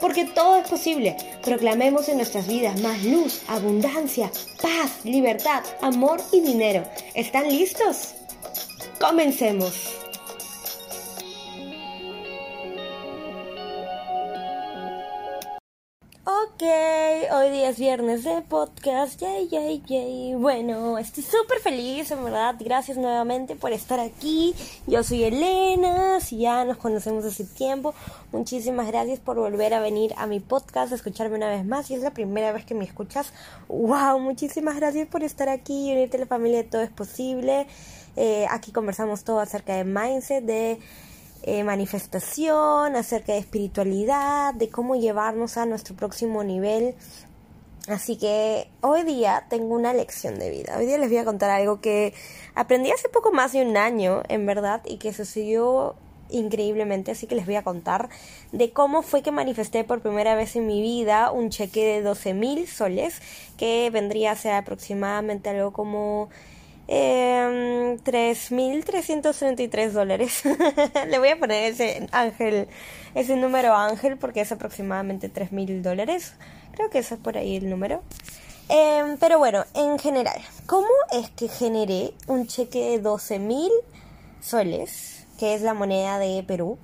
Porque todo es posible. Proclamemos en nuestras vidas más luz, abundancia, paz, libertad, amor y dinero. ¿Están listos? Comencemos. Ok, hoy día es viernes de podcast, yay, yay, yay. Bueno, estoy súper feliz, en verdad. Gracias nuevamente por estar aquí. Yo soy Elena, si ya nos conocemos hace tiempo. Muchísimas gracias por volver a venir a mi podcast, escucharme una vez más. Si es la primera vez que me escuchas, wow, muchísimas gracias por estar aquí y unirte a la familia de Todo es Posible. Eh, aquí conversamos todo acerca de mindset, de eh, manifestación, acerca de espiritualidad, de cómo llevarnos a nuestro próximo nivel. Así que hoy día tengo una lección de vida. Hoy día les voy a contar algo que aprendí hace poco más de un año, en verdad, y que sucedió increíblemente, así que les voy a contar de cómo fue que manifesté por primera vez en mi vida un cheque de 12 mil soles, que vendría a ser aproximadamente algo como eh, em, 3.333 dólares. Le voy a poner ese ángel, ese número ángel porque es aproximadamente 3.000 dólares. Creo que ese es por ahí el número. Em, pero bueno, en general, ¿cómo es que generé un cheque de 12.000 soles, que es la moneda de Perú,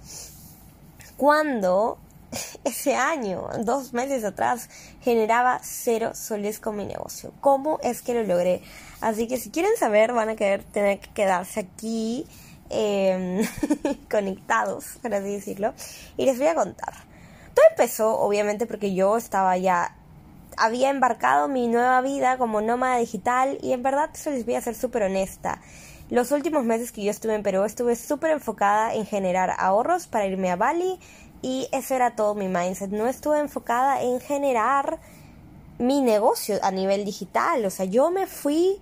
cuando ese año, dos meses atrás, generaba cero soles con mi negocio. ¿Cómo es que lo logré? Así que si quieren saber, van a querer tener que quedarse aquí eh, conectados, por así decirlo, y les voy a contar. Todo empezó, obviamente, porque yo estaba ya había embarcado mi nueva vida como nómada digital y en verdad eso les voy a ser súper honesta. Los últimos meses que yo estuve en Perú estuve súper enfocada en generar ahorros para irme a Bali y ese era todo mi mindset. No estuve enfocada en generar mi negocio a nivel digital. O sea, yo me fui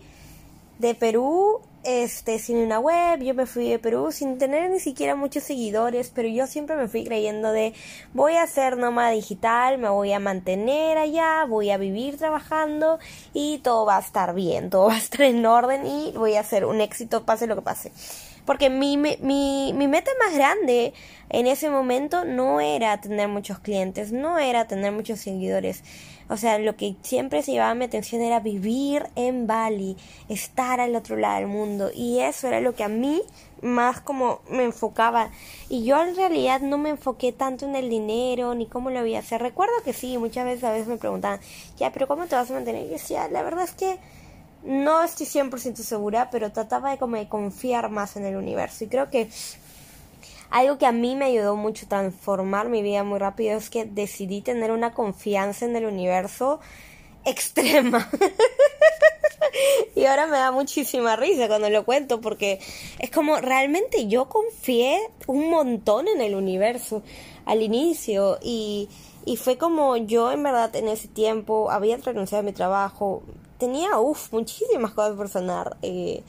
de Perú este sin una web, yo me fui de Perú sin tener ni siquiera muchos seguidores, pero yo siempre me fui creyendo de voy a ser nómada digital, me voy a mantener allá, voy a vivir trabajando y todo va a estar bien, todo va a estar en orden y voy a hacer un éxito pase lo que pase. Porque mi, mi, mi meta más grande en ese momento no era tener muchos clientes, no era tener muchos seguidores. O sea, lo que siempre se llevaba mi atención era vivir en Bali, estar al otro lado del mundo. Y eso era lo que a mí más como me enfocaba. Y yo en realidad no me enfoqué tanto en el dinero ni cómo lo voy a hacer. Recuerdo que sí, muchas veces a veces me preguntaban, ya, pero ¿cómo te vas a mantener? Y yo decía, la verdad es que no estoy 100% segura, pero trataba de como de confiar más en el universo. Y creo que algo que a mí me ayudó mucho a transformar mi vida muy rápido es que decidí tener una confianza en el universo extrema. y ahora me da muchísima risa cuando lo cuento porque es como realmente yo confié un montón en el universo al inicio y, y fue como yo en verdad en ese tiempo había renunciado a mi trabajo, tenía, uff, muchísimas cosas por sanar. Eh,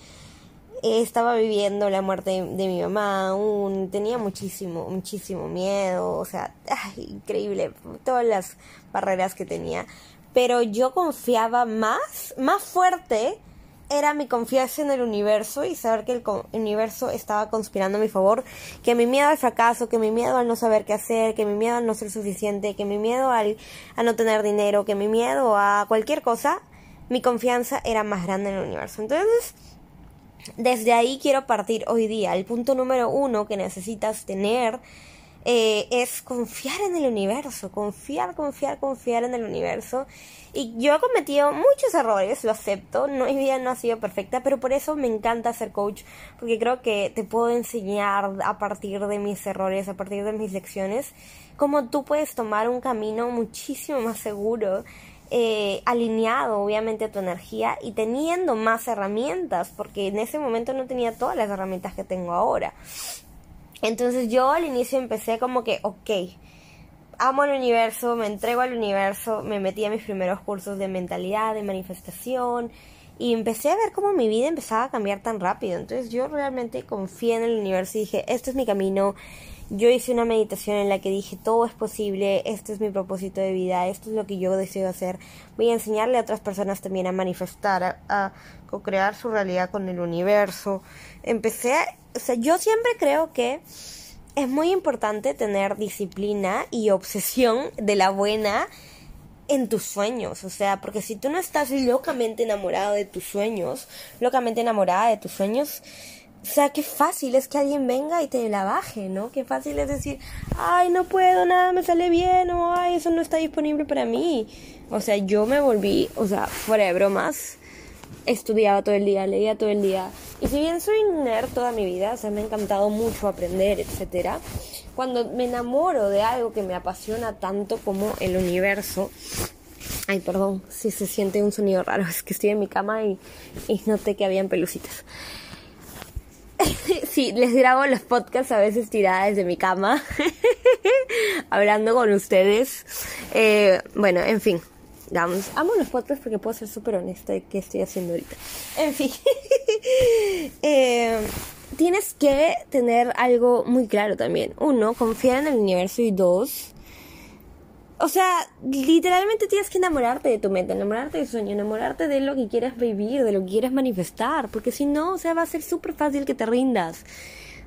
estaba viviendo la muerte de, mi mamá aún, tenía muchísimo, muchísimo miedo, o sea, increíble, todas las barreras que tenía. Pero yo confiaba más, más fuerte era mi confianza en el universo y saber que el universo estaba conspirando a mi favor, que mi miedo al fracaso, que mi miedo al no saber qué hacer, que mi miedo al no ser suficiente, que mi miedo al, a no tener dinero, que mi miedo a cualquier cosa mi confianza era más grande en el universo. Entonces, desde ahí quiero partir hoy día. El punto número uno que necesitas tener eh, es confiar en el universo, confiar, confiar, confiar en el universo. Y yo he cometido muchos errores, lo acepto, no, mi vida no ha sido perfecta, pero por eso me encanta ser coach, porque creo que te puedo enseñar a partir de mis errores, a partir de mis lecciones, cómo tú puedes tomar un camino muchísimo más seguro, eh, alineado obviamente tu energía y teniendo más herramientas, porque en ese momento no tenía todas las herramientas que tengo ahora. Entonces yo al inicio empecé como que, ok, amo el universo, me entrego al universo, me metí a mis primeros cursos de mentalidad, de manifestación y empecé a ver cómo mi vida empezaba a cambiar tan rápido. Entonces yo realmente confié en el universo y dije, este es mi camino. Yo hice una meditación en la que dije, todo es posible, este es mi propósito de vida, esto es lo que yo deseo hacer. Voy a enseñarle a otras personas también a manifestar, a, a co-crear su realidad con el universo. Empecé a o sea, yo siempre creo que es muy importante tener disciplina y obsesión de la buena en tus sueños, o sea, porque si tú no estás locamente enamorado de tus sueños, locamente enamorada de tus sueños, o sea, qué fácil es que alguien venga y te la baje, ¿no? Qué fácil es decir, ay, no puedo, nada me sale bien, o ay, eso no está disponible para mí. O sea, yo me volví, o sea, fuera de bromas, estudiaba todo el día, leía todo el día. Y si bien soy nerd toda mi vida, o sea, me ha encantado mucho aprender, etcétera, cuando me enamoro de algo que me apasiona tanto como el universo, ay, perdón, si se siente un sonido raro, es que estoy en mi cama y, y noté que habían pelucitas. sí, les grabo los podcasts a veces tiradas desde mi cama, hablando con ustedes. Eh, bueno, en fin, amo los podcasts porque puedo ser súper honesta de qué estoy haciendo ahorita. En fin, eh, tienes que tener algo muy claro también. Uno, confiar en el universo y dos, o sea, literalmente tienes que enamorarte de tu meta, enamorarte de tu sueño, enamorarte de lo que quieres vivir, de lo que quieres manifestar, porque si no, o sea, va a ser súper fácil que te rindas.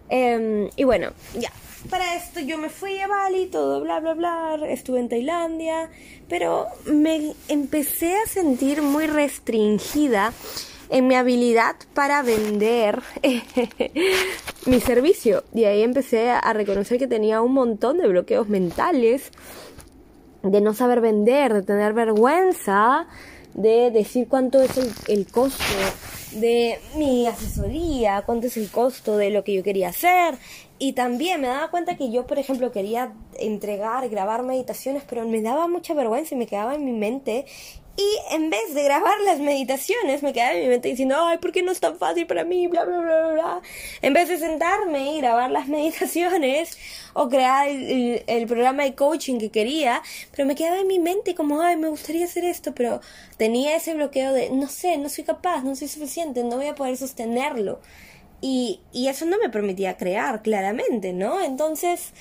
Em, y bueno, ya, para esto yo me fui a Bali, todo bla, bla, bla, estuve en Tailandia, pero me empecé a sentir muy restringida en mi habilidad para vender mi servicio. Y ahí empecé a reconocer que tenía un montón de bloqueos mentales, de no saber vender, de tener vergüenza, de decir cuánto es el, el costo de mi asesoría, cuánto es el costo de lo que yo quería hacer. Y también me daba cuenta que yo, por ejemplo, quería entregar, grabar meditaciones, pero me daba mucha vergüenza y me quedaba en mi mente y en vez de grabar las meditaciones, me quedaba en mi mente diciendo, ay, ¿por qué no es tan fácil para mí? Bla, bla, bla, bla. En vez de sentarme y grabar las meditaciones o crear el, el, programa de coaching que quería, pero me quedaba en mi mente como, ay, me gustaría hacer esto, pero tenía ese bloqueo de, no sé, no soy capaz, no soy suficiente, no voy a poder sostenerlo. Y, y eso no me permitía crear, claramente, ¿no? Entonces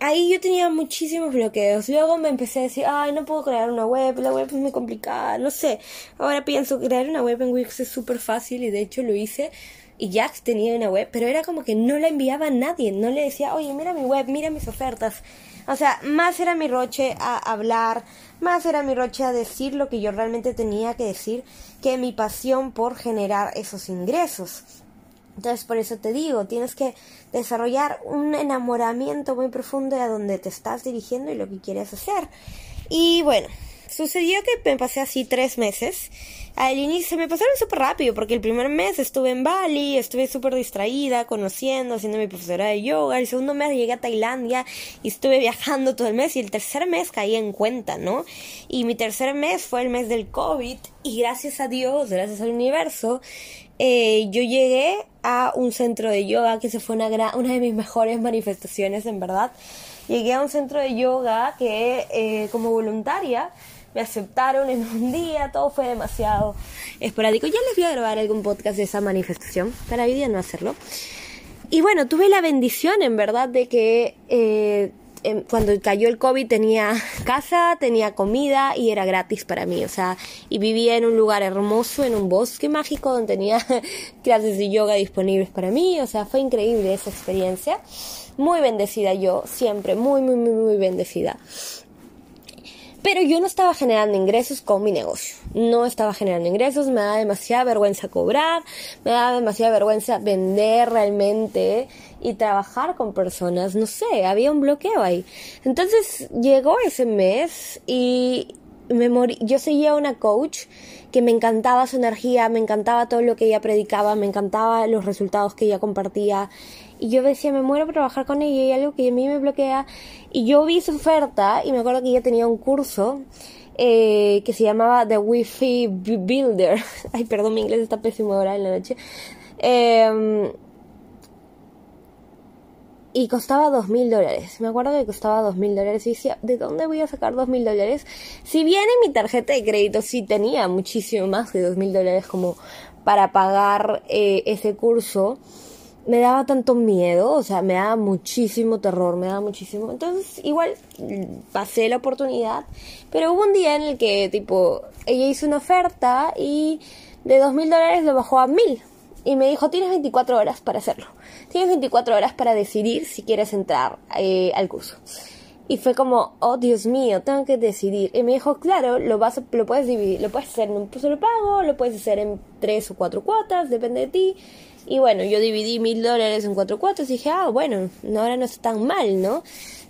ahí yo tenía muchísimos bloqueos. Luego me empecé a decir, ay, no puedo crear una web, la web es muy complicada, no sé. Ahora pienso, crear una web en Wix es súper fácil y de hecho lo hice. Y ya tenía una web, pero era como que no la enviaba a nadie, no le decía, oye, mira mi web, mira mis ofertas. O sea, más era mi roche a hablar, más era mi roche a decir lo que yo realmente tenía que decir que mi pasión por generar esos ingresos. Entonces, por eso te digo, tienes que desarrollar un enamoramiento muy profundo a donde te estás dirigiendo y lo que quieres hacer. Y bueno, sucedió que me pasé así tres meses. Al inicio me pasaron súper rápido porque el primer mes estuve en Bali, estuve súper distraída, conociendo, haciendo mi profesora de yoga. El segundo mes llegué a Tailandia y estuve viajando todo el mes. Y el tercer mes caí en cuenta, ¿no? Y mi tercer mes fue el mes del COVID. Y gracias a Dios, gracias al universo, eh, yo llegué a un centro de yoga que se fue una, una de mis mejores manifestaciones, en verdad. Llegué a un centro de yoga que eh, como voluntaria me aceptaron en un día, todo fue demasiado esporádico. Ya les voy a grabar algún podcast de esa manifestación, para hoy no hacerlo. Y bueno, tuve la bendición, en verdad, de que eh, cuando cayó el COVID tenía casa, tenía comida y era gratis para mí, o sea, y vivía en un lugar hermoso, en un bosque mágico donde tenía clases de yoga disponibles para mí, o sea, fue increíble esa experiencia. Muy bendecida yo, siempre, muy, muy, muy, muy bendecida. Pero yo no estaba generando ingresos con mi negocio. No estaba generando ingresos, me daba demasiada vergüenza cobrar, me daba demasiada vergüenza vender realmente y trabajar con personas. No sé, había un bloqueo ahí. Entonces llegó ese mes y me morí. Yo seguía una coach que me encantaba su energía, me encantaba todo lo que ella predicaba, me encantaba los resultados que ella compartía. Y yo decía, me muero por trabajar con ella y hay algo que a mí me bloquea. Y yo vi su oferta y me acuerdo que ella tenía un curso eh, que se llamaba The Wi-Fi Builder. Ay, perdón, mi inglés está pésimo ahora en la noche. Eh, y costaba dos mil dólares. Me acuerdo que costaba dos mil dólares y decía, ¿de dónde voy a sacar dos mil dólares? Si bien en mi tarjeta de crédito sí tenía muchísimo más de dos mil dólares como para pagar eh, ese curso, me daba tanto miedo, o sea, me daba muchísimo terror, me daba muchísimo. Entonces, igual pasé la oportunidad, pero hubo un día en el que, tipo, ella hizo una oferta y de dos mil dólares lo bajó a mil y me dijo, tienes 24 horas para hacerlo. Tienes 24 horas para decidir si quieres entrar eh, al curso. Y fue como, oh Dios mío, tengo que decidir. Y me dijo, claro, lo, vas lo puedes dividir, lo puedes hacer en un solo pago, lo puedes hacer en tres o cuatro cuotas, depende de ti. Y bueno, yo dividí mil dólares en cuatro cuotas y dije, ah, bueno, ahora no está tan mal, ¿no?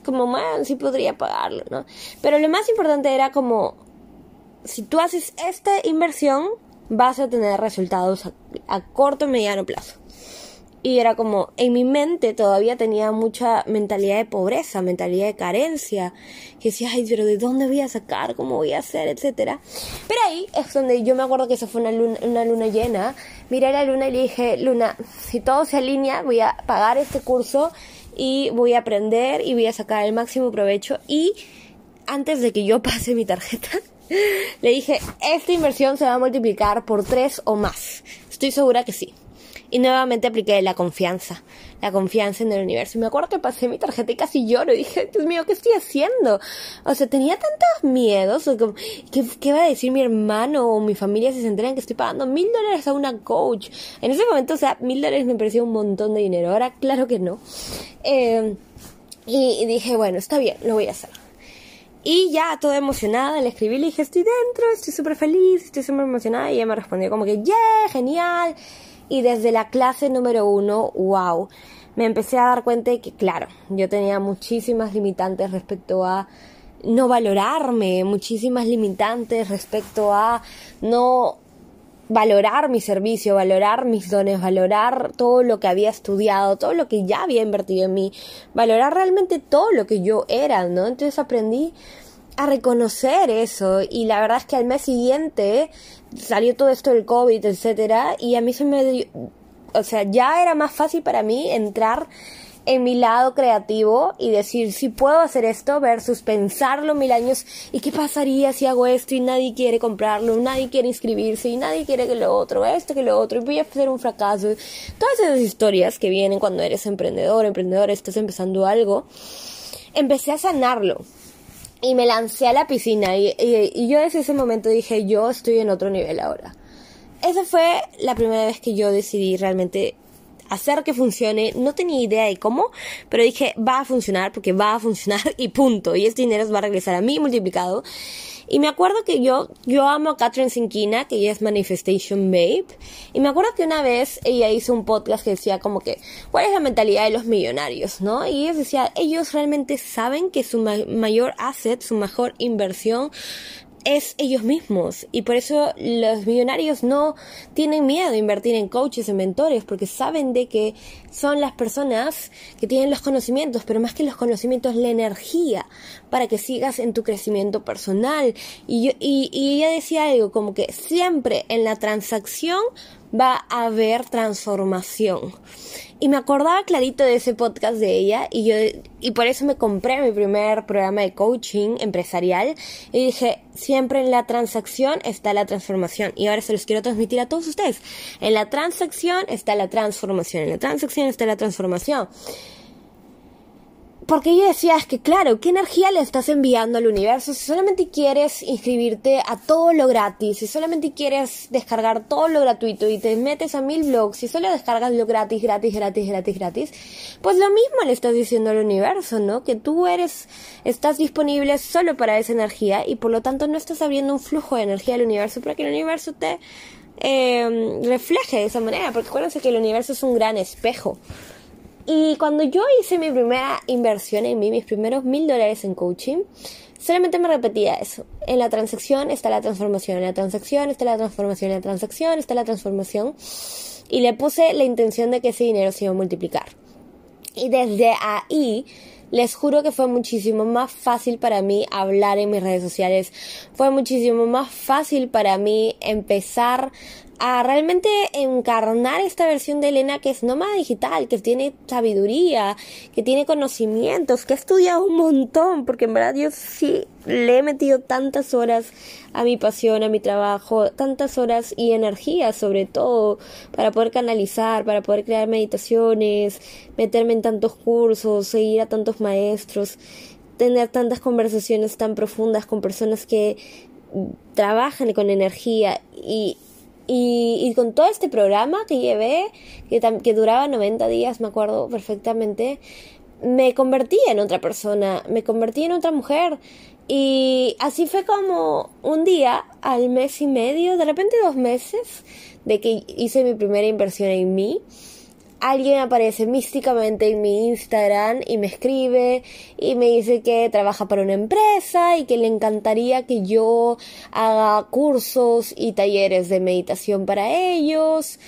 Como, man, sí podría pagarlo, ¿no? Pero lo más importante era como, si tú haces esta inversión, vas a tener resultados a, corto y mediano plazo. Y era como, en mi mente todavía tenía mucha mentalidad de pobreza, mentalidad de carencia, que decía, ay, pero ¿de dónde voy a sacar? ¿Cómo voy a hacer? Etcétera. Pero ahí es donde yo me acuerdo que eso fue una luna, una luna llena. Miré la luna y le dije, Luna, si todo se alinea, voy a pagar este curso y voy a aprender y voy a sacar el máximo provecho. Y antes de que yo pase mi tarjeta, le dije, esta inversión se va a multiplicar por tres o más. Estoy segura que sí. Y nuevamente apliqué la confianza, la confianza en el universo. Y me acuerdo que pasé mi tarjeta y casi lloro. Y dije, Dios mío, ¿qué estoy haciendo? O sea, tenía tantos miedos. ¿Qué, ¿Qué, va a decir mi hermano o mi familia si se enteran que estoy pagando mil dólares a una coach? En ese momento, o sea, mil dólares me parecía un montón de dinero. Ahora, claro que no. Eh, y dije, bueno, está bien, lo voy a hacer. Y ya toda emocionada le escribí, le dije, estoy dentro, estoy súper feliz, estoy súper emocionada. Y ella me respondió como que, yeah, genial. Y desde la clase número uno, wow, me empecé a dar cuenta de que, claro, yo tenía muchísimas limitantes respecto a no valorarme, muchísimas limitantes respecto a no valorar mi servicio, valorar mis dones, valorar todo lo que había estudiado, todo lo que ya había invertido en mí, valorar realmente todo lo que yo era, ¿no? Entonces aprendí a reconocer eso y la verdad es que al mes siguiente salió todo esto del COVID, etcétera, y a mí se me dio, o sea, ya era más fácil para mí entrar en mi lado creativo y decir si puedo hacer esto versus pensarlo mil años y qué pasaría si hago esto y nadie quiere comprarlo, nadie quiere inscribirse y nadie quiere que lo otro, esto que lo otro y voy a hacer un fracaso. Todas esas historias que vienen cuando eres emprendedor, emprendedor, estás empezando algo, empecé a sanarlo. Y me lancé a la piscina y, y yo desde ese momento dije, yo estoy en otro nivel ahora. Esa fue la primera vez que yo decidí realmente hacer que funcione. No tenía idea de cómo, pero dije, va a funcionar porque va a funcionar y punto. Y este dinero va a regresar a mí multiplicado. Y me acuerdo que yo, yo amo a Catherine Sinkina, que ella es Manifestation Babe. Y me acuerdo que una vez ella hizo un podcast que decía como que, ¿cuál es la mentalidad de los millonarios? ¿No? Y ella decía, ellos realmente saben que su mayor asset, su mejor inversión, es ellos mismos y por eso los millonarios no tienen miedo de invertir en coaches, en mentores, porque saben de que son las personas que tienen los conocimientos, pero más que los conocimientos, la energía para que sigas en tu crecimiento personal. Y, yo, y, y ella decía algo como que siempre en la transacción va a haber transformación. Y me acordaba clarito de ese podcast de ella y yo y por eso me compré mi primer programa de coaching empresarial y dije, siempre en la transacción está la transformación y ahora se los quiero transmitir a todos ustedes. En la transacción está la transformación, en la transacción está la transformación. Porque yo decía, es que claro, ¿qué energía le estás enviando al universo si solamente quieres inscribirte a todo lo gratis, si solamente quieres descargar todo lo gratuito y te metes a mil blogs y solo descargas lo gratis, gratis, gratis, gratis, gratis? Pues lo mismo le estás diciendo al universo, ¿no? Que tú eres, estás disponible solo para esa energía y por lo tanto no estás abriendo un flujo de energía al universo para que el universo te eh, refleje de esa manera, porque acuérdense que el universo es un gran espejo. Y cuando yo hice mi primera inversión en mí, mis primeros mil dólares en coaching, solamente me repetía eso. En la transacción está la transformación, en la transacción está la transformación, en la transacción está la transformación. Y le puse la intención de que ese dinero se iba a multiplicar. Y desde ahí, les juro que fue muchísimo más fácil para mí hablar en mis redes sociales. Fue muchísimo más fácil para mí empezar a realmente encarnar esta versión de Elena que es nómada digital, que tiene sabiduría, que tiene conocimientos, que ha estudiado un montón, porque en verdad yo sí le he metido tantas horas a mi pasión, a mi trabajo, tantas horas y energía sobre todo para poder canalizar, para poder crear meditaciones, meterme en tantos cursos, seguir a tantos maestros, tener tantas conversaciones tan profundas con personas que trabajan con energía y y, con todo este programa que llevé, que, que duraba 90 días, me acuerdo perfectamente, me convertí en otra persona, me convertí en otra mujer. Y así fue como un día, al mes y medio, de repente dos meses, de que hice mi primera inversión en mí alguien aparece místicamente en mi Instagram y me escribe y me dice que trabaja para una empresa y que le encantaría que yo haga cursos y talleres de meditación para ellos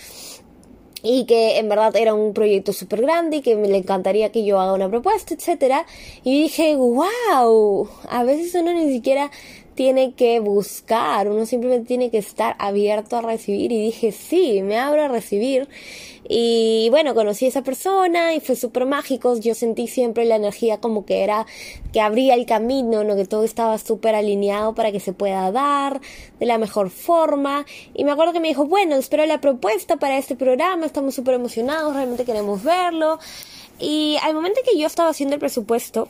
y que en verdad era un proyecto súper grande y que me le encantaría que yo haga una propuesta, etcétera. Y dije, wow, a veces uno ni siquiera tiene que buscar, uno simplemente tiene que estar abierto a recibir y dije, sí, me abro a recibir y bueno, conocí a esa persona y fue súper mágico. Yo sentí siempre la energía como que era que abría el camino, ¿no? que todo estaba súper alineado para que se pueda dar de la mejor forma. Y me acuerdo que me dijo, bueno, espero la propuesta para este programa, estamos súper emocionados, realmente queremos verlo. Y al momento que yo estaba haciendo el presupuesto,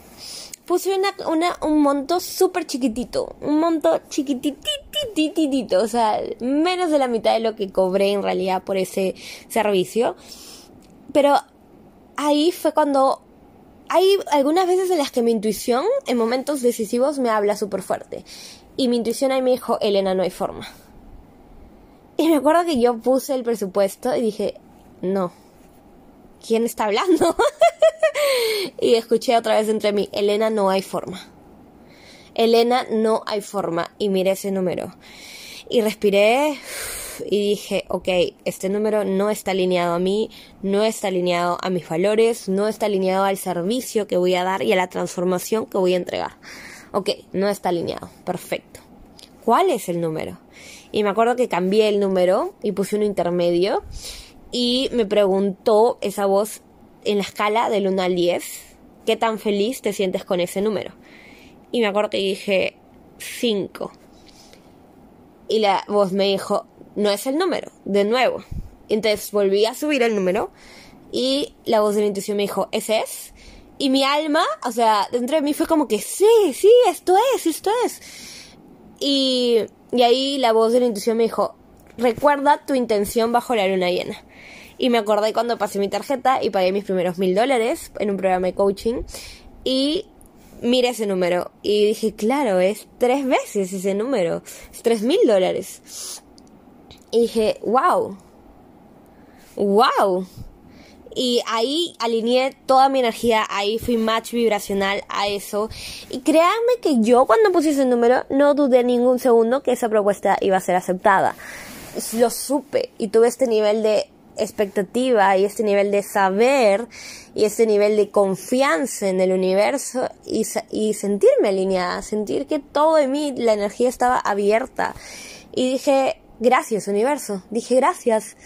puse una, una, un monto súper chiquitito, un monto chiquitititititito, o sea, menos de la mitad de lo que cobré en realidad por ese servicio. Pero ahí fue cuando hay algunas veces en las que mi intuición en momentos decisivos me habla súper fuerte. Y mi intuición ahí me dijo, Elena, no hay forma. Y me acuerdo que yo puse el presupuesto y dije, no, ¿quién está hablando? y escuché otra vez entre mí, Elena, no hay forma. Elena, no hay forma. Y miré ese número. Y respiré y dije, ok, este número no está alineado a mí, no está alineado a mis valores, no está alineado al servicio que voy a dar y a la transformación que voy a entregar. Ok, no está alineado. Perfecto. ¿Cuál es el número? Y me acuerdo que cambié el número y puse un intermedio y me preguntó esa voz en la escala del 1 al 10, ¿qué tan feliz te sientes con ese número? Y me acuerdo que dije 5. Y la voz me dijo, no es el número, de nuevo. Entonces volví a subir el número y la voz de la intuición me dijo, ese es. Y mi alma, o sea, dentro de mí fue como que, sí, sí, esto es, esto es. Y, y ahí la voz de la intuición me dijo, recuerda tu intención bajo la luna llena. Y me acordé cuando pasé mi tarjeta y pagué mis primeros mil dólares en un programa de coaching. Y miré ese número y dije, claro, es tres veces ese número. Es tres mil dólares. Y dije, wow. Wow. Y ahí alineé toda mi energía, ahí fui match vibracional a eso. Y créanme que yo cuando puse ese número no dudé ningún segundo que esa propuesta iba a ser aceptada. Lo supe y tuve este nivel de expectativa y este nivel de saber y este nivel de confianza en el universo y, y sentirme alineada, sentir que todo de mí, la energía estaba abierta. Y dije, gracias universo, dije gracias.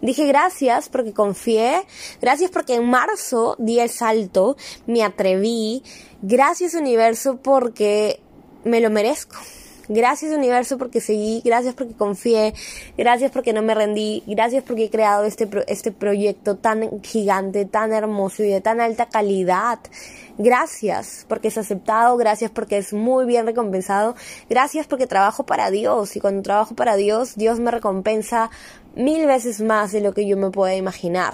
Dije gracias porque confié, gracias porque en marzo di el salto, me atreví, gracias universo porque me lo merezco. Gracias universo porque seguí, gracias porque confié, gracias porque no me rendí, gracias porque he creado este, este proyecto tan gigante, tan hermoso y de tan alta calidad. Gracias porque es aceptado, gracias porque es muy bien recompensado, gracias porque trabajo para Dios. Y cuando trabajo para Dios, Dios me recompensa mil veces más de lo que yo me pueda imaginar.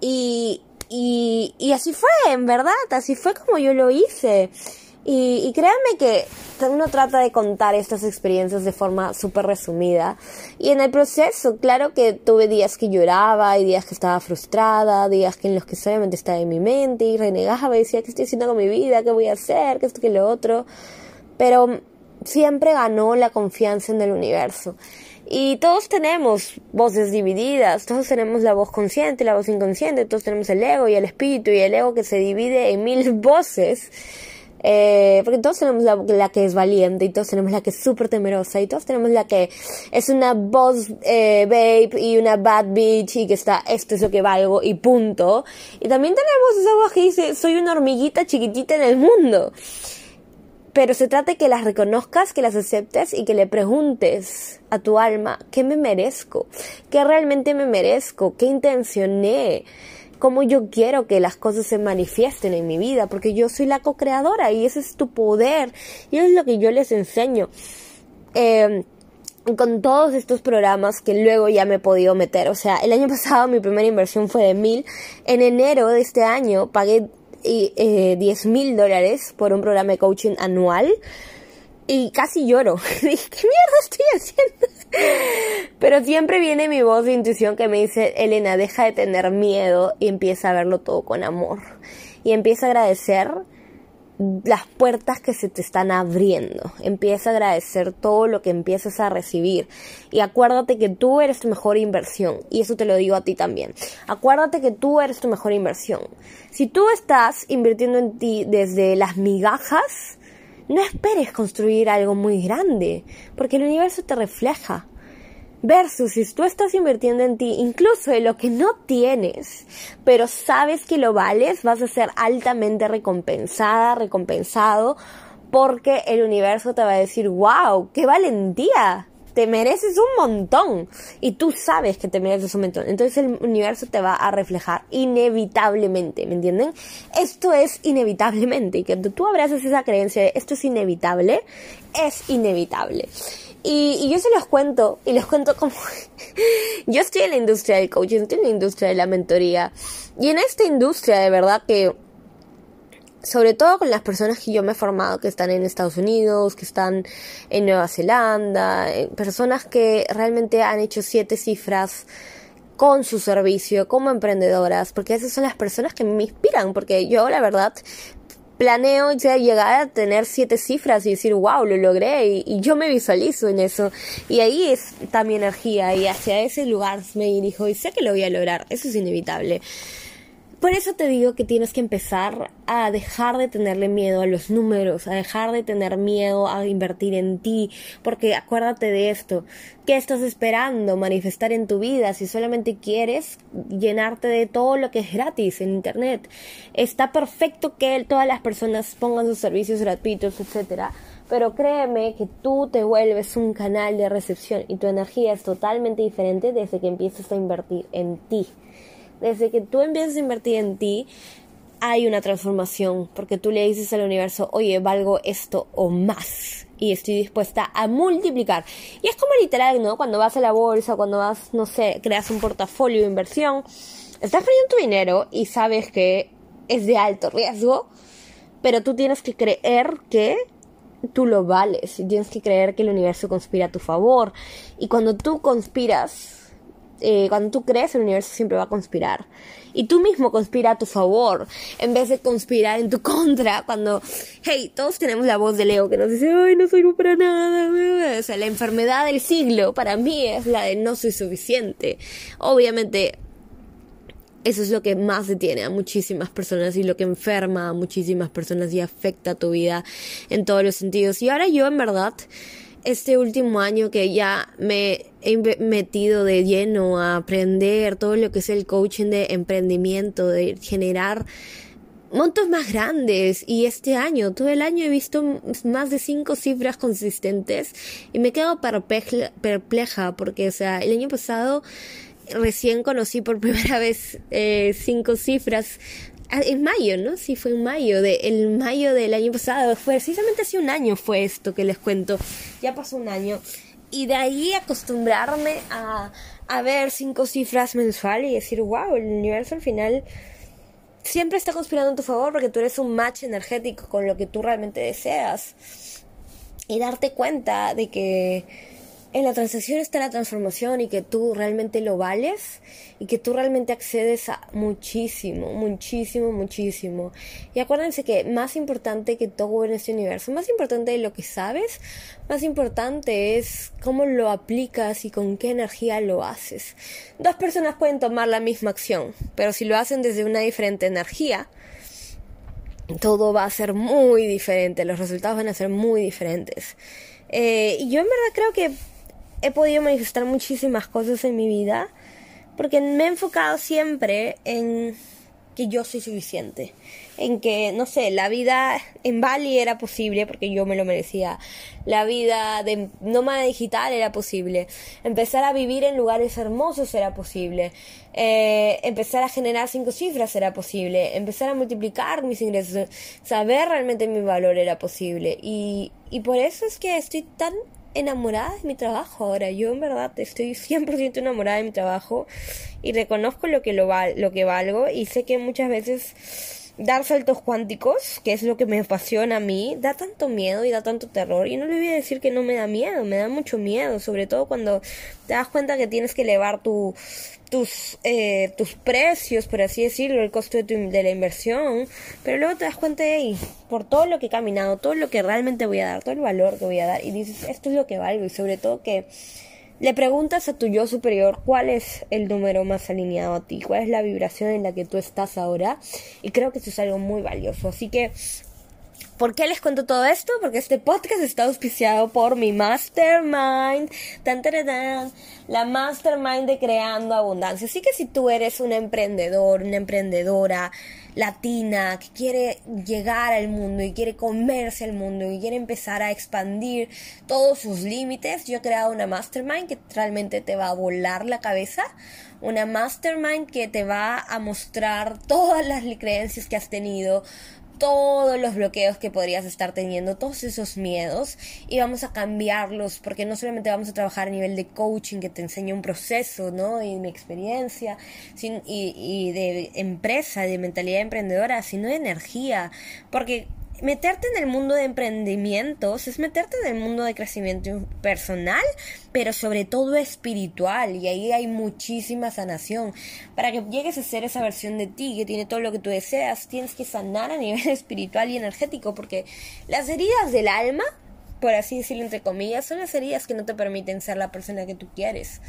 Y, y, y así fue, en verdad, así fue como yo lo hice. Y, y créanme que uno trata de contar estas experiencias de forma súper resumida. Y en el proceso, claro que tuve días que lloraba y días que estaba frustrada, días que en los que solamente estaba en mi mente y renegaba y decía, ¿qué estoy haciendo con mi vida? ¿Qué voy a hacer? ¿Qué esto, qué lo otro? Pero siempre ganó la confianza en el universo. Y todos tenemos voces divididas, todos tenemos la voz consciente, la voz inconsciente, todos tenemos el ego y el espíritu y el ego que se divide en mil voces. Eh, porque todos tenemos la, que es valiente y todos tenemos la que es súper temerosa y todos tenemos la que es una boss eh, babe y una bad bitch y que está esto es lo que valgo y punto. Y también tenemos esa voz que dice soy una hormiguita chiquitita en el mundo. Pero se trata de que las reconozcas, que las aceptes y que le preguntes a tu alma, ¿qué me merezco? ¿Qué realmente me merezco? ¿Qué intencioné? Cómo yo quiero que las cosas se manifiesten en mi vida, porque yo soy la co-creadora y ese es tu poder y es lo que yo les enseño. Em, con todos estos programas que luego ya me he podido meter. O sea, el año pasado mi primera inversión fue de mil. En enero de este año pagué eh, 10 mil dólares por un programa de coaching anual y casi lloro. Dije, ¿qué mierda estoy haciendo? Pero siempre viene mi voz de intuición que me dice, Elena, deja de tener miedo y empieza a verlo todo con amor. Y empieza a agradecer las puertas que se te están abriendo. Empieza a agradecer todo lo que empiezas a recibir. Y acuérdate que tú eres tu mejor inversión. Y eso te lo digo a ti también. Acuérdate que tú eres tu mejor inversión. Si tú estás invirtiendo en ti desde las migajas, no esperes construir algo muy grande, porque el universo te refleja. Versus si tú estás invirtiendo en ti, incluso en lo que no tienes, pero sabes que lo vales, vas a ser altamente recompensada, recompensado, porque el universo te va a decir, wow, qué valentía, te mereces un montón y tú sabes que te mereces un montón. Entonces el universo te va a reflejar inevitablemente, ¿me entienden? Esto es inevitablemente y que tú abraces esa creencia de esto es inevitable, es inevitable. Y, y, yo se los cuento, y les cuento como... yo estoy en la industria del coaching, estoy en la industria de la mentoría. Y en esta industria, de verdad que sobre todo con las personas que yo me he formado, que están en Estados Unidos, que están en Nueva Zelanda, eh, personas que realmente han hecho siete cifras con su servicio como emprendedoras, porque esas son las personas que me inspiran, porque yo la verdad planeo ya llegar a tener siete cifras y decir, wow, lo logré y, y, yo me visualizo en eso. Y ahí está mi energía y hacia ese lugar me dirijo y sé que lo voy a lograr, eso es inevitable. Por eso te digo que tienes que empezar a dejar de tenerle miedo a los números, a dejar de tener miedo a invertir en ti, porque acuérdate de esto, ¿qué estás esperando manifestar en tu vida si solamente quieres llenarte de todo lo que es gratis en internet? Está perfecto que todas las personas pongan sus servicios gratuitos, etcétera, pero créeme que tú te vuelves un canal de recepción y tu energía es totalmente diferente desde que empiezas a invertir en ti. Desde que tú empiezas a invertir en ti, hay una transformación, porque tú le dices al universo, oye, valgo esto o más, y estoy dispuesta a multiplicar. Y es como literal, ¿no? Cuando vas a la bolsa, cuando vas, no sé, creas un portafolio de inversión, estás perdiendo tu dinero y sabes que es de alto riesgo, pero tú tienes que creer que tú lo vales tienes que creer que el universo conspira a tu favor. Y cuando tú conspiras, eh, cuando tú crees, el universo siempre va a conspirar. Y tú mismo conspira a tu favor, en vez de conspirar en tu contra, cuando, hey, todos tenemos la voz de Leo que nos dice, ay, no soy para nada. O sea, la enfermedad del siglo para mí es la de no soy suficiente. Obviamente, eso es lo que más detiene a muchísimas personas y lo que enferma a muchísimas personas y afecta a tu vida en todos los sentidos. Y ahora yo, en verdad, este último año que ya me he metido de lleno a aprender todo lo que es el coaching de emprendimiento, de generar montos más grandes. Y este año, todo el año he visto más de cinco cifras consistentes y me quedo perpleja porque, o sea, el año pasado recién conocí por primera vez eh, cinco cifras en mayo, ¿no? Sí, fue en mayo, de, el mayo del año pasado, fue precisamente hace un año fue esto que les cuento, ya pasó un año y de ahí acostumbrarme a, a ver cinco cifras mensuales y decir, wow, el universo al final siempre está conspirando en tu favor porque tú eres un match energético con lo que tú realmente deseas. Y darte cuenta de que en la transacción está la transformación y que tú realmente lo vales y que tú realmente accedes a muchísimo, muchísimo, muchísimo. Y acuérdense que más importante que todo en este universo, más importante de lo que sabes, más importante es cómo lo aplicas y con qué energía lo haces. Dos personas pueden tomar la misma acción, pero si lo hacen desde una diferente energía, todo va a ser muy diferente, los resultados van a ser muy diferentes. Eh, y yo en verdad creo que he podido manifestar muchísimas cosas en mi vida porque me he enfocado siempre en que yo soy suficiente, en que, no sé, la vida en Bali era posible porque yo me lo merecía, la vida de nómada digital era posible, empezar a vivir en lugares hermosos era posible, eh, empezar a generar cinco cifras era posible, empezar a multiplicar mis ingresos, saber realmente mi valor era posible. Y, y por eso es que estoy tan enamorada de mi trabajo ahora. Yo en verdad estoy 100% enamorada de mi trabajo y reconozco lo que, lo, lo que valgo y sé que muchas veces dar saltos cuánticos, que es lo que me apasiona a mí, da tanto miedo y da tanto terror. Y no le voy a decir que no me da miedo, me da mucho miedo, sobre todo cuando te das cuenta que tienes que elevar tu, tus, eh, tus precios, por así decirlo, el costo de, tu, de la inversión, pero luego te das cuenta de ahí, por todo lo que he caminado, todo lo que realmente voy a dar, todo el valor que voy a dar, y dices, esto es lo que valgo, y sobre todo que le preguntas a tu yo superior cuál es el número más alineado a ti, cuál es la vibración en la que tú estás ahora, y creo que eso es algo muy valioso, así que ¿Por qué les cuento todo esto? Porque este podcast está auspiciado por mi mastermind, la mastermind de Creando Abundancia. Así que si tú eres un emprendedor, una emprendedora latina que quiere llegar al mundo y quiere comerse al mundo y quiere empezar a expandir todos sus límites, yo he creado una mastermind que realmente te va a volar la cabeza una mastermind que te va a mostrar todas las creencias que has tenido, todos los bloqueos que podrías estar teniendo, todos esos miedos y vamos a cambiarlos porque no solamente vamos a trabajar a nivel de coaching que te enseña un proceso, ¿no? Y mi experiencia y, y de empresa, de mentalidad emprendedora, sino de energía, porque meterte en el mundo de emprendimientos es meterte en el mundo de crecimiento personal, pero sobre todo espiritual. Y ahí hay muchísima sanación. Para que llegues a ser esa versión de ti que tiene todo lo que tú deseas, tienes que sanar a nivel espiritual y energético, porque las heridas del alma, por así decirlo entre comillas, son las heridas que no te permiten ser la persona que tú quieres.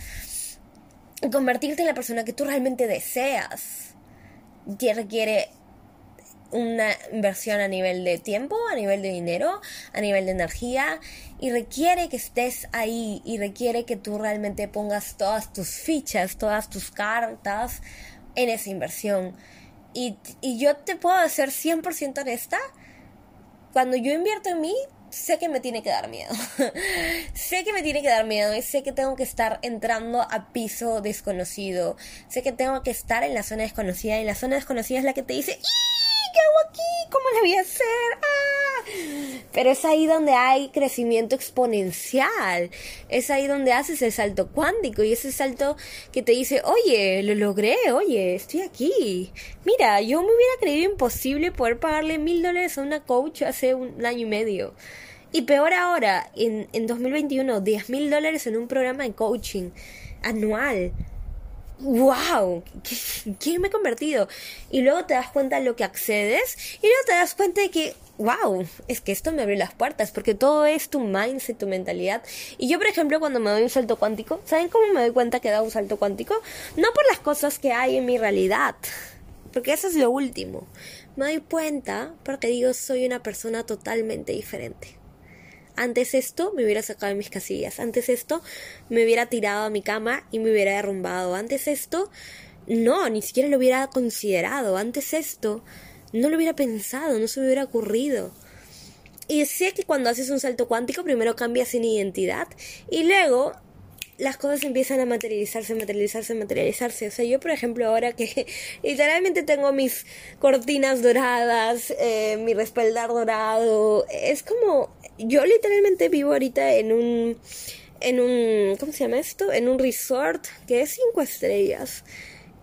Convertirte en la persona que tú realmente deseas. Requiere una inversión a nivel de tiempo, a nivel de dinero, a nivel de energía y requiere que estés ahí y requiere que tú realmente pongas todas tus fichas, todas tus cartas en esa inversión. Y, y yo te puedo ser 100% honesta, cuando yo invierto en mí, sé que me tiene que dar miedo. sé que me tiene que dar miedo y sé que tengo que estar entrando a piso desconocido. Sé que tengo que estar en la zona desconocida y la zona desconocida es la que te dice ¿qué hago aquí? ¿Cómo le voy a hacer? ¡Ah! Pero es ahí donde hay crecimiento exponencial. Es ahí donde haces el salto cuántico y ese salto que te dice, oye, lo logré, oye, estoy aquí. Mira, yo me hubiera creído imposible poder pagarle mil dólares a una coach hace un año y medio. Y peor ahora, en, en 2021, diez mil dólares en un programa de coaching anual wow, ¿quién me he convertido? Y luego te das cuenta de lo que accedes y luego te das cuenta de que, wow, es que esto me abre las puertas porque todo es tu mindset, tu mentalidad. Y yo, por ejemplo, cuando me doy un salto cuántico, ¿saben cómo me doy cuenta que he dado un salto cuántico? No por las cosas que hay en mi realidad, porque eso es lo último. Me doy cuenta porque digo, soy una persona totalmente diferente. Antes esto me hubiera sacado de mis casillas. Antes esto me hubiera tirado a mi cama y me hubiera derrumbado. Antes esto no, ni siquiera lo hubiera considerado. Antes esto no lo hubiera pensado, no se me hubiera ocurrido. Y sé que cuando haces un salto cuántico, primero cambias en identidad y luego las cosas empiezan a materializarse, materializarse, materializarse. O sea, yo, por ejemplo, ahora que literalmente tengo mis cortinas doradas, eh, mi respaldar dorado, es como, yo literalmente vivo ahorita en un, en un, ¿cómo se llama esto? En un resort que es cinco estrellas.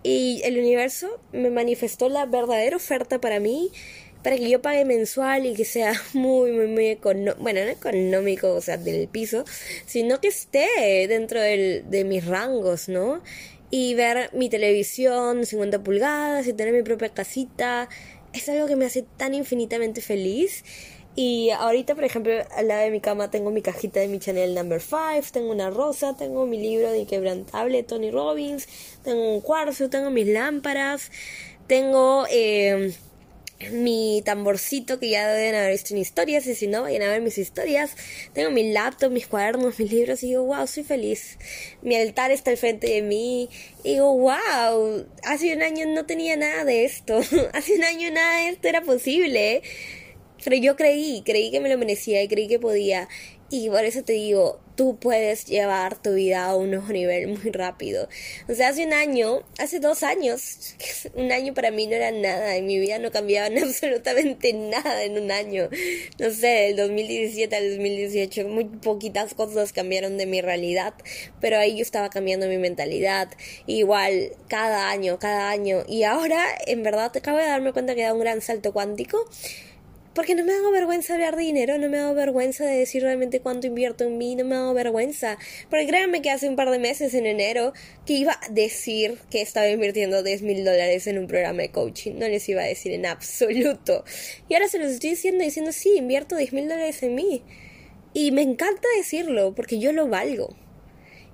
Y el universo me manifestó la verdadera oferta para mí para que yo pague mensual y que sea muy, muy, muy económico, bueno, no económico, o sea, del piso, sino que esté dentro del, de mis rangos, ¿no? Y ver mi televisión 50 pulgadas y tener mi propia casita, es algo que me hace tan infinitamente feliz. Y ahorita, por ejemplo, al lado de mi cama tengo mi cajita de mi Chanel Number 5, tengo una rosa, tengo mi libro de Inquebrantable Tony Robbins, tengo un cuarzo, tengo mis lámparas, tengo eh, mi tamborcito que ya deben haber visto en historias y si no vayan a ver mis historias. Tengo mi laptop, mis cuadernos, mis libros y digo wow soy feliz. Mi altar está al frente de mí y digo wow hace un año no tenía nada de esto. Hace un año nada de esto era posible pero yo creí, creí que me lo merecía y creí que podía y por eso te digo, tú puedes llevar tu vida a un nuevo nivel muy rápido. O sea, hace un año, hace dos años, un año para mí no era nada, en mi vida no cambiaba absolutamente nada en un año. No sé, del 2017 al 2018, muy poquitas cosas cambiaron de mi realidad, pero ahí yo estaba cambiando mi mentalidad. Igual, cada año, cada año. Y ahora, en verdad, acabo de darme cuenta que da un gran salto cuántico porque no me hago vergüenza hablar de dinero, no me hago vergüenza de decir realmente cuánto invierto en mí, no me hago vergüenza. Porque créanme que hace un par de meses, en enero, que iba a decir que estaba invirtiendo 10 mil dólares en un programa de coaching. No les iba a decir en absoluto. Y ahora se los estoy diciendo, diciendo, sí, invierto 10 mil dólares en mí. Y me encanta decirlo, porque yo lo valgo.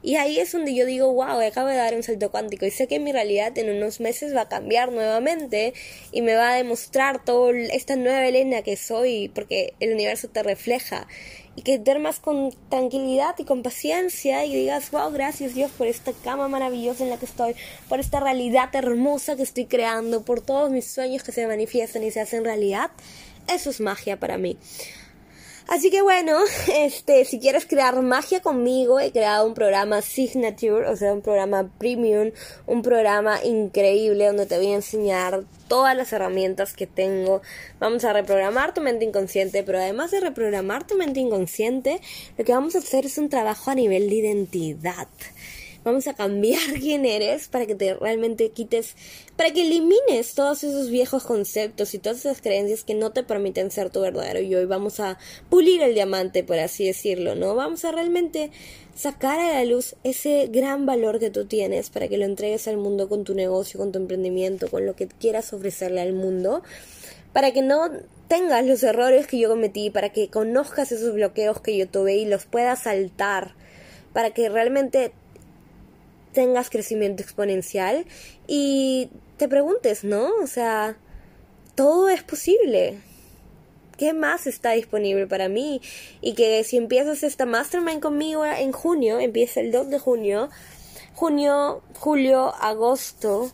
Y ahí es donde yo digo, wow, acabo de dar un salto cuántico y sé que mi realidad en unos meses va a cambiar nuevamente y me va a demostrar toda esta nueva Elena que soy porque el universo te refleja y que duermas con tranquilidad y con paciencia y digas, wow, gracias Dios por esta cama maravillosa en la que estoy, por esta realidad hermosa que estoy creando, por todos mis sueños que se manifiestan y se hacen realidad. Eso es magia para mí. Así que bueno, este, si quieres crear magia conmigo, he creado un programa Signature, o sea, un programa premium, un programa increíble donde te voy a enseñar todas las herramientas que tengo. Vamos a reprogramar tu mente inconsciente, pero además de reprogramar tu mente inconsciente, lo que vamos a hacer es un trabajo a nivel de identidad. Vamos a cambiar quién eres para que te realmente quites, para que elimines todos esos viejos conceptos y todas esas creencias que no te permiten ser tu verdadero yo. Y vamos a pulir el diamante, por así decirlo, ¿no? Vamos a realmente sacar a la luz ese gran valor que tú tienes para que lo entregues al mundo con tu negocio, con tu emprendimiento, con lo que quieras ofrecerle al mundo, para que no tengas los errores que yo cometí, para que conozcas esos bloqueos que yo tuve y los puedas saltar, para que realmente tengas crecimiento exponencial y te preguntes, ¿no? O sea, todo es posible. ¿Qué más está disponible para mí? Y que si empiezas esta mastermind conmigo en junio, empieza el 2 de junio, junio, julio, agosto,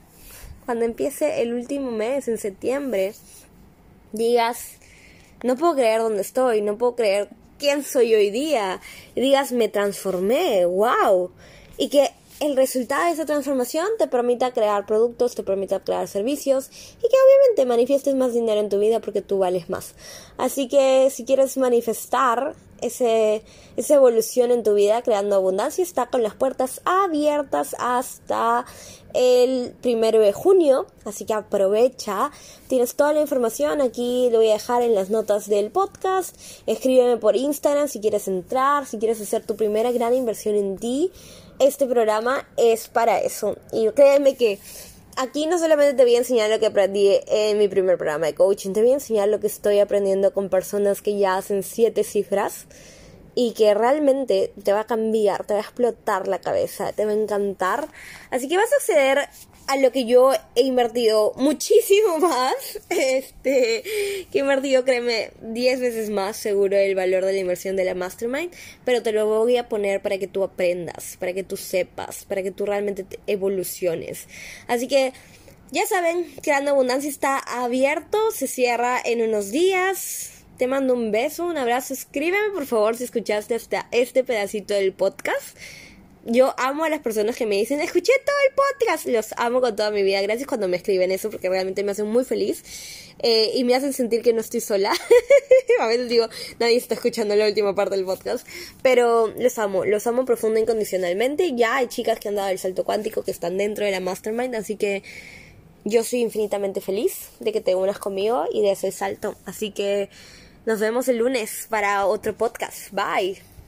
cuando empiece el último mes, en septiembre, digas, no puedo creer dónde estoy, no puedo creer quién soy hoy día, digas, me transformé, wow, y que el resultado de esa transformación te permita crear productos, te permita crear servicios y que obviamente manifiestes más dinero en tu vida porque tú vales más. Así que si quieres manifestar ese, esa evolución en tu vida creando abundancia, está con las puertas abiertas hasta el primero de junio, así que aprovecha. Tienes toda la información aquí, lo voy a dejar en las notas del podcast. Escríbeme por Instagram si quieres entrar, si quieres hacer tu primera gran inversión en ti este programa es para eso. Y créeme que aquí no solamente te voy a enseñar lo que aprendí en mi primer programa de coaching, te voy a enseñar lo que estoy aprendiendo con personas que ya hacen siete cifras y que realmente te va a cambiar, te va a explotar la cabeza, te va a encantar. Así que vas a acceder a lo que yo he invertido muchísimo más, este, que he invertido, créeme, 10 veces más seguro el valor de la inversión de la mastermind, pero te lo voy a poner para que tú aprendas, para que tú sepas, para que tú realmente te evoluciones. Así que Ya saben, Creando Abundancia está abierto, se cierra en unos días. Te mando un beso, un abrazo. Escríbeme por favor si escuchaste hasta este pedacito del podcast. Yo amo a las personas que me dicen, escuché todo el podcast. Los amo con toda mi vida. Gracias cuando me escriben eso porque realmente me hacen muy feliz. Eh, y me hacen sentir que no estoy sola. a veces digo, nadie está escuchando la última parte del podcast. Pero los amo, los amo profundo e incondicionalmente. Ya hay chicas que han dado el salto cuántico que están dentro de la mastermind. Así que yo soy infinitamente feliz de que te unas conmigo y de ese salto. Así que nos vemos el lunes para otro podcast. Bye.